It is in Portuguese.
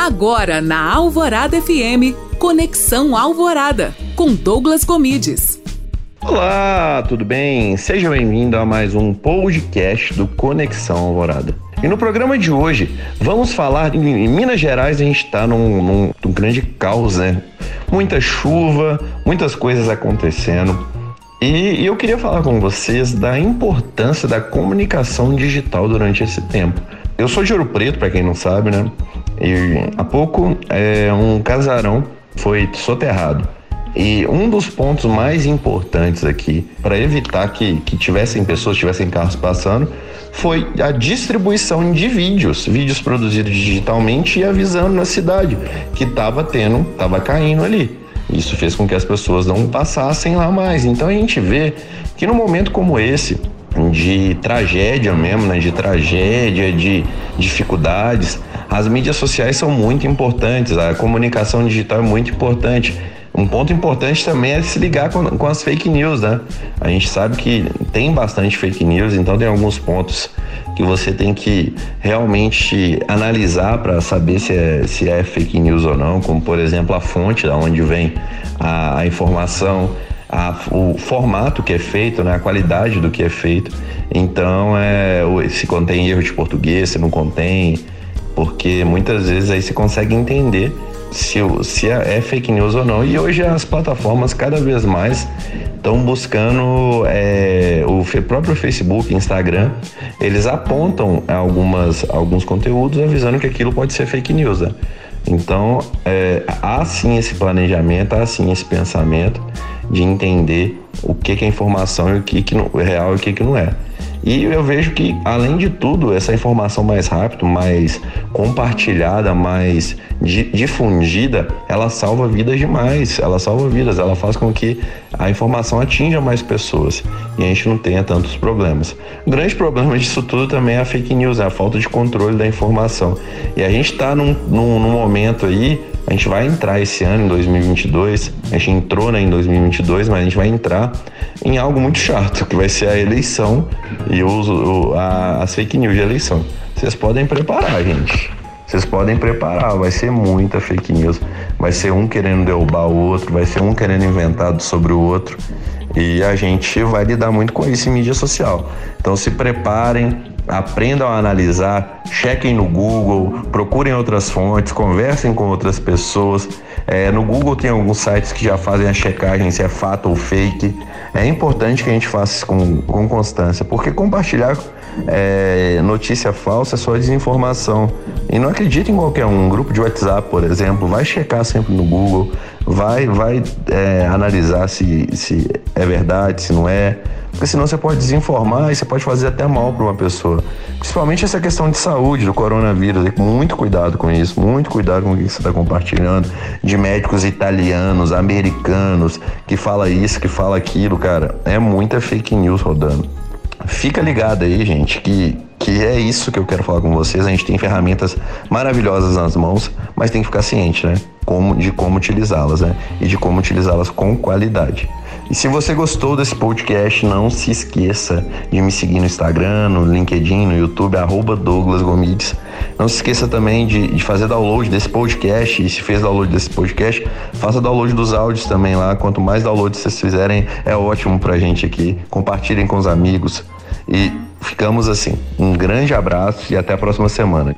Agora na Alvorada FM, Conexão Alvorada, com Douglas Comides. Olá, tudo bem? Seja bem-vindo a mais um podcast do Conexão Alvorada. E no programa de hoje, vamos falar em Minas Gerais, a gente está num, num, num grande caos, né? Muita chuva, muitas coisas acontecendo. E eu queria falar com vocês da importância da comunicação digital durante esse tempo. Eu sou de Ouro Preto, para quem não sabe, né? E há pouco é, um casarão foi soterrado. E um dos pontos mais importantes aqui para evitar que, que tivessem pessoas, tivessem carros passando, foi a distribuição de vídeos, vídeos produzidos digitalmente e avisando na cidade que estava tendo, estava caindo ali. Isso fez com que as pessoas não passassem lá mais. Então a gente vê que num momento como esse, de tragédia mesmo, né, de tragédia, de dificuldades, as mídias sociais são muito importantes, a comunicação digital é muito importante. Um ponto importante também é se ligar com, com, as fake news, né? A gente sabe que tem bastante fake news, então tem alguns pontos que você tem que realmente analisar para saber se é, se é fake news ou não, como por exemplo a fonte da onde vem a, a informação, a, o formato que é feito, né? a qualidade do que é feito. Então, é, se contém erro de português, se não contém porque muitas vezes aí você consegue entender se, se é, fake news ou não. E hoje as plataformas cada vez mais estão buscando é, o próprio Facebook, Instagram, eles apontam algumas, alguns conteúdos avisando que aquilo pode ser fake news. Né? Então, é, há sim esse planejamento, há sim esse pensamento de entender o que, que é informação e o que, que não, é real e o que, que não é. E eu vejo que, além de tudo, essa informação mais rápida, mais compartilhada, mais difundida, ela salva vidas demais. Ela salva vidas, ela faz com que a informação atinja mais pessoas e a gente não tenha tantos problemas. O grande problema disso tudo também é a fake news, é a falta de controle da informação. E a gente está num, num, num momento aí a gente vai entrar esse ano, em 2022, a gente entrou né, em 2022, mas a gente vai entrar em algo muito chato, que vai ser a eleição e o, a, as fake news de eleição. Vocês podem preparar, gente. Vocês podem preparar, vai ser muita fake news. Vai ser um querendo derrubar o outro, vai ser um querendo inventar sobre o outro. E a gente vai lidar muito com isso em mídia social. Então se preparem, aprendam a analisar, chequem no Google, procurem outras fontes, conversem com outras pessoas. É, no Google tem alguns sites que já fazem a checagem se é fato ou fake. É importante que a gente faça isso com, com constância, porque compartilhar é, notícia falsa é só desinformação. E não acredite em qualquer um. Um grupo de WhatsApp, por exemplo, vai checar sempre no Google, vai, vai é, analisar se, se é verdade, se não é. Porque senão você pode desinformar e você pode fazer até mal para uma pessoa. Principalmente essa questão de saúde do coronavírus. Muito cuidado com isso, muito cuidado com o que você está compartilhando. De médicos italianos, americanos, que fala isso, que fala aquilo, cara. É muita fake news rodando. Fica ligado aí, gente, que, que é isso que eu quero falar com vocês. A gente tem ferramentas maravilhosas nas mãos, mas tem que ficar ciente, né? Como, de como utilizá-las, né? E de como utilizá-las com qualidade. E se você gostou desse podcast, não se esqueça de me seguir no Instagram, no LinkedIn, no YouTube, arroba Douglas Gomides. Não se esqueça também de, de, fazer download desse podcast. E se fez download desse podcast, faça download dos áudios também lá. Quanto mais downloads vocês fizerem, é ótimo pra gente aqui. Compartilhem com os amigos. E ficamos assim. Um grande abraço e até a próxima semana.